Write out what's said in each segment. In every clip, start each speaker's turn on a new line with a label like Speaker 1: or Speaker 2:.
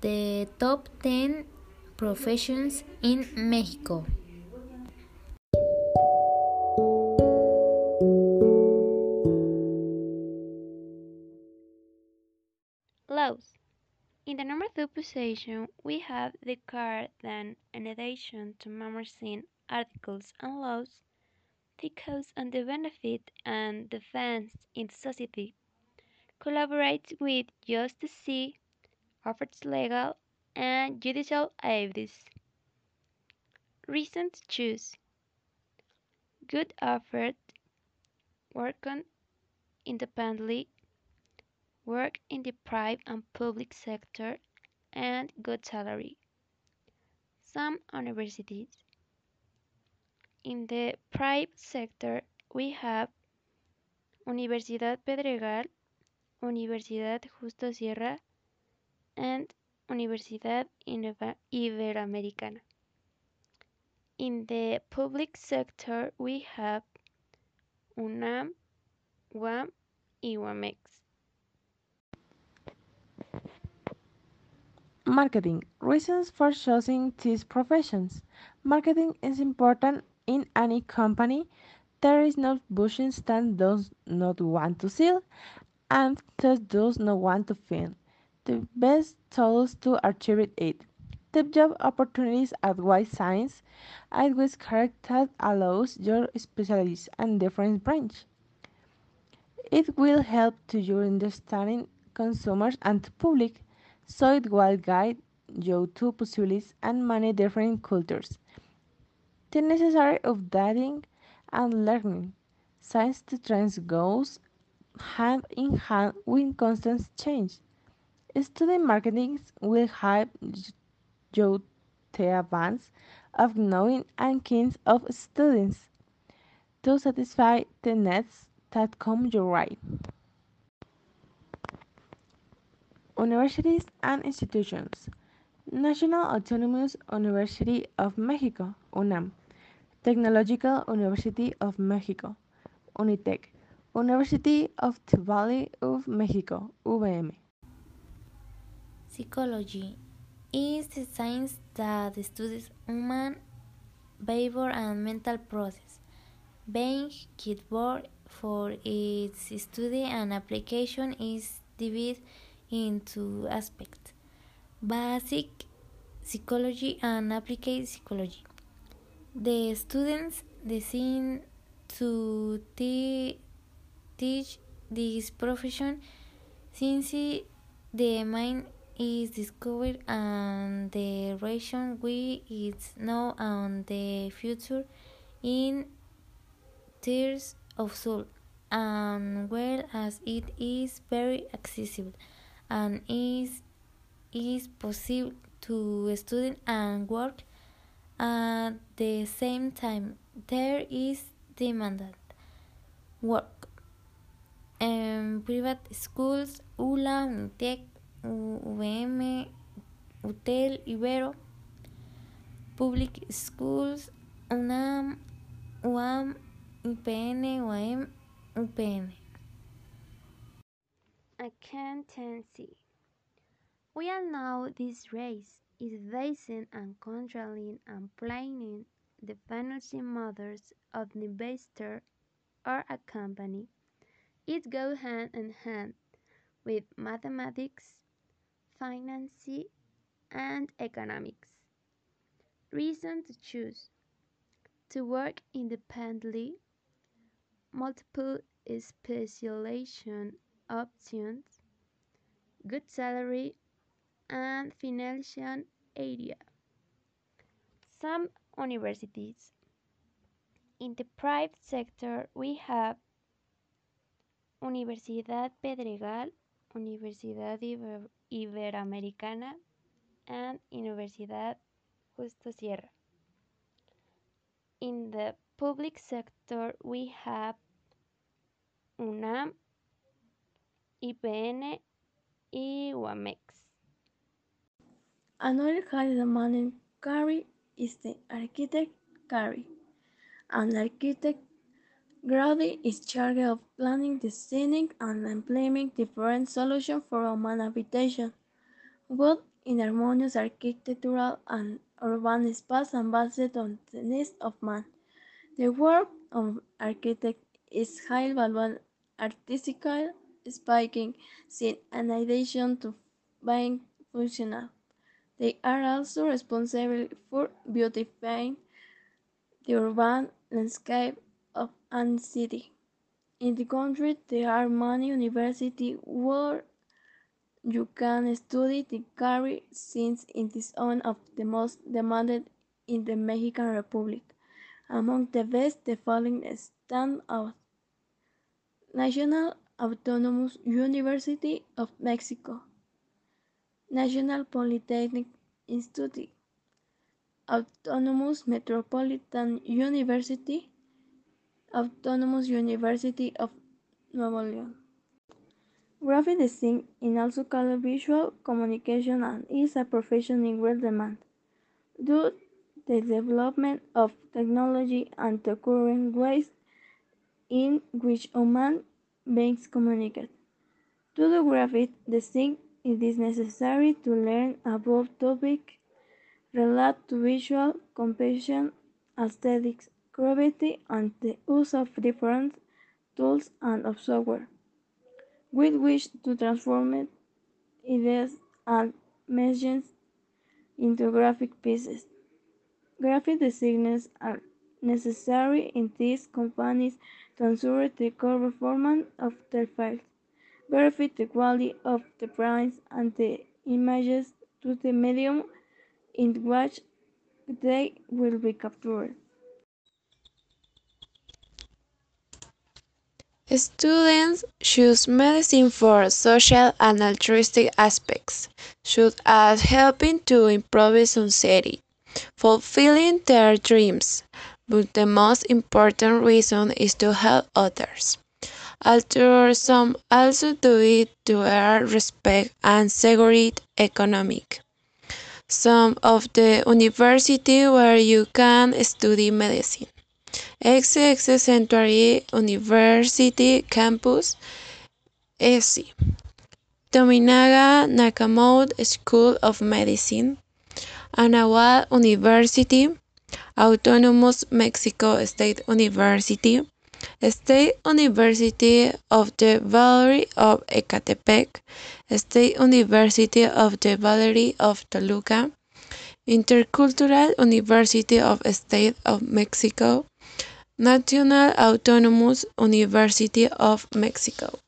Speaker 1: the top 10 professions in Mexico.
Speaker 2: Laws. In the number two position, we have the card then in addition to magazine articles and laws, the cause and the benefit and defense in society, collaborates with justice, offers legal and judicial advice. To choose good offered, work on independently, work in the private and public sector, and good salary. Some universities. In the private sector, we have Universidad Pedregal, Universidad Justo Sierra, and Universidad Iberoamericana. In the public sector, we have UNAM, UAM, y UAMEX.
Speaker 3: Marketing reasons for choosing these professions. Marketing is important in any company. There is no business that does not want to sell and that does not want to fail. The best tools to achieve it. The job opportunities at White Science, at which character allows your specialist and different branch. It will help to your understanding consumers and public so it will guide you to possibilities and many different cultures. The necessary updating and learning. Science the trends goes hand in hand with constant change. Student marketing will help you the advance of knowing and kinds of students to satisfy the needs that come your way. Universities and institutions. National Autonomous University of Mexico, UNAM. Technological University of Mexico, UNITEC. University of the Valley of Mexico, UVM.
Speaker 1: Psychology is the science that studies human behavior and mental process, being keyboard for its study and application is divided into aspects basic psychology and applied psychology. The students decide to te teach this profession since the mind is discovered and the region we is now and the future in tears of soul and well as it is very accessible and is is possible to study and work at the same time. There is demanded work. in private schools, ULA, UNITEC, UVM, UTEL, Ibero, public schools, UNAM, UAM, UPN, UAM, UPN.
Speaker 2: Accountancy. We all know this race is based and controlling and planning the financial matters of the investor or a company. It goes hand in hand with mathematics, finance, and economics. Reason to choose to work independently, multiple specialization options, good salary, and financial area. Some universities. In the private sector, we have Universidad Pedregal, Universidad Iber Iberoamericana, and Universidad Justo Sierra. In the public sector, we have UNAM, IPN, y UAMEX.
Speaker 4: Another high demanding career is the architect career. An architect graduate is charged of planning, designing, and implementing different solutions for human habitation, both in harmonious architectural and urban space and based on the needs of man. The work of architect is high value artistical, spiking, sin, in addition to being functional. They are also responsible for beautifying the urban landscape any city. In the country, there are many universities where you can study the career since it is one of the most demanded in the Mexican Republic. Among the best, the following stand out. National Autonomous University of Mexico, National Polytechnic Institute, Autonomous Metropolitan University, Autonomous University of Nuevo León. Graphic design is also called visual communication and is a profession in great demand. Due to the development of technology and the current ways in which human beings communicate. To do graphic design, it is necessary to learn about topics related to visual composition, aesthetics, creativity, and the use of different tools and of software. We wish to transform ideas and messages into graphic pieces. Graphic designers are necessary in these companies to ensure the core performance of their files, verify the quality of the prints and the images to the medium in which they will be captured.
Speaker 5: Students choose medicine for social and altruistic aspects, such as helping to improve society, fulfilling their dreams, but the most important reason is to help others. Although some also do it to earn respect and security economic. Some of the university where you can study medicine. XX Century University Campus, ESI. Tominaga Nakamoto School of Medicine, Anahuac University, Autonomous Mexico State University, State University of the Valley of Ecatepec, State University of the Valley of Toluca, Intercultural University of State of Mexico, National Autonomous University of Mexico.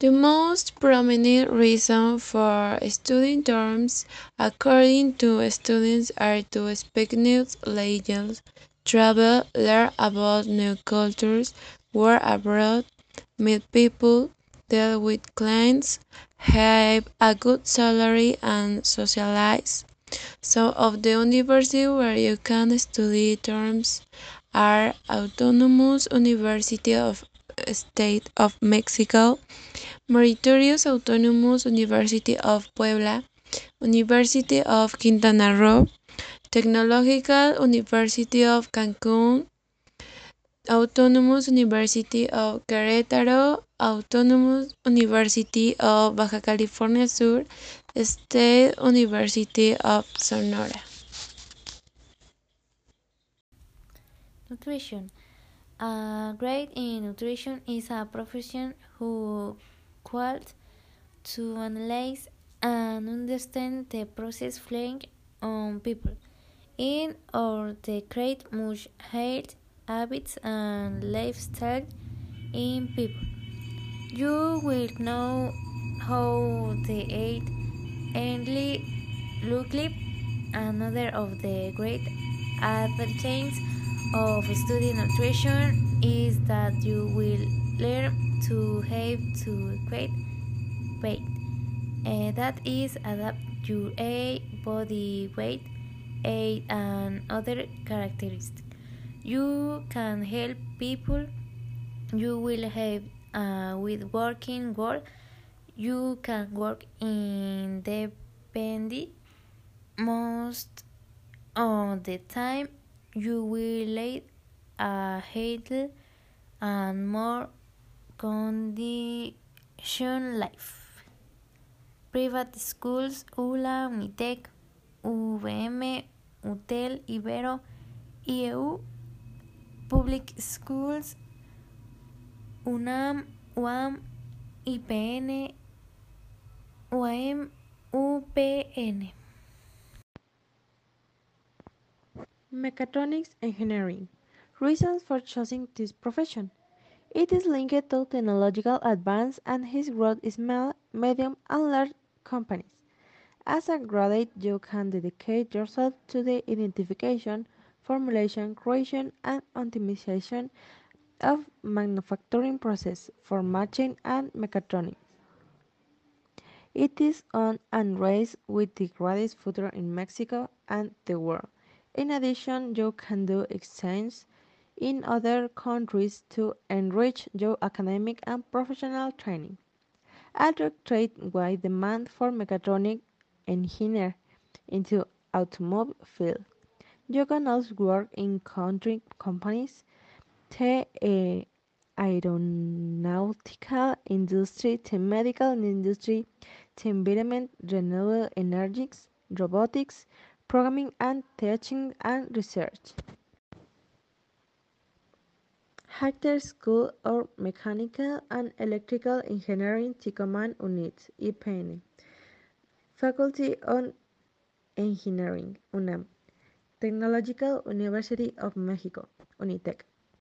Speaker 5: The most prominent reason for studying terms, according to students, are to speak new languages, travel, learn about new cultures, work abroad, meet people, deal with clients, have a good salary, and socialize. Some of the universities where you can study terms are Autonomous University of uh, State of Mexico, Meritorious Autonomous University of Puebla, University of Quintana Roo, Technological University of Cancun, Autonomous University of Querétaro, Autonomous University of Baja California Sur, State University of Sonora.
Speaker 1: Nutrition. A grade in nutrition is a profession who qualified to analyze and understand the process flowing on people in or the create much health habits and lifestyle in people. You will know how they eat early look another of the great advantages of studying nutrition is that you will learn to have to create weight. Uh, that is adapt your age, body weight, age, and other characteristics. You can help people. You will help uh, with working world. You can work independently most of the time you will lead a healthier and more condition Life. Private schools, ULA, Unitec, UVM, UTEL, Ibero, IEU. Public schools, UNAM, UAM, IPN, UAM, UPN.
Speaker 3: Mechatronics engineering. Reasons for choosing this profession. It is linked to technological advance and his growth in small, medium, and large companies. As a graduate, you can dedicate yourself to the identification, formulation, creation, and optimization of manufacturing process for machine and mechatronics. It is on and race with the greatest future in Mexico and the world. In addition, you can do exchange in other countries to enrich your academic and professional training. Attract wide demand for mechatronic engineer into automobile field. You can also work in country companies, the uh, aeronautical industry, the medical industry, the environment, renewable energies, robotics, programming and teaching and research. Higher School of Mechanical and Electrical Engineering Ticoman Unit, IPN. Faculty of Engineering, UNAM. Technological University of Mexico, Unitec.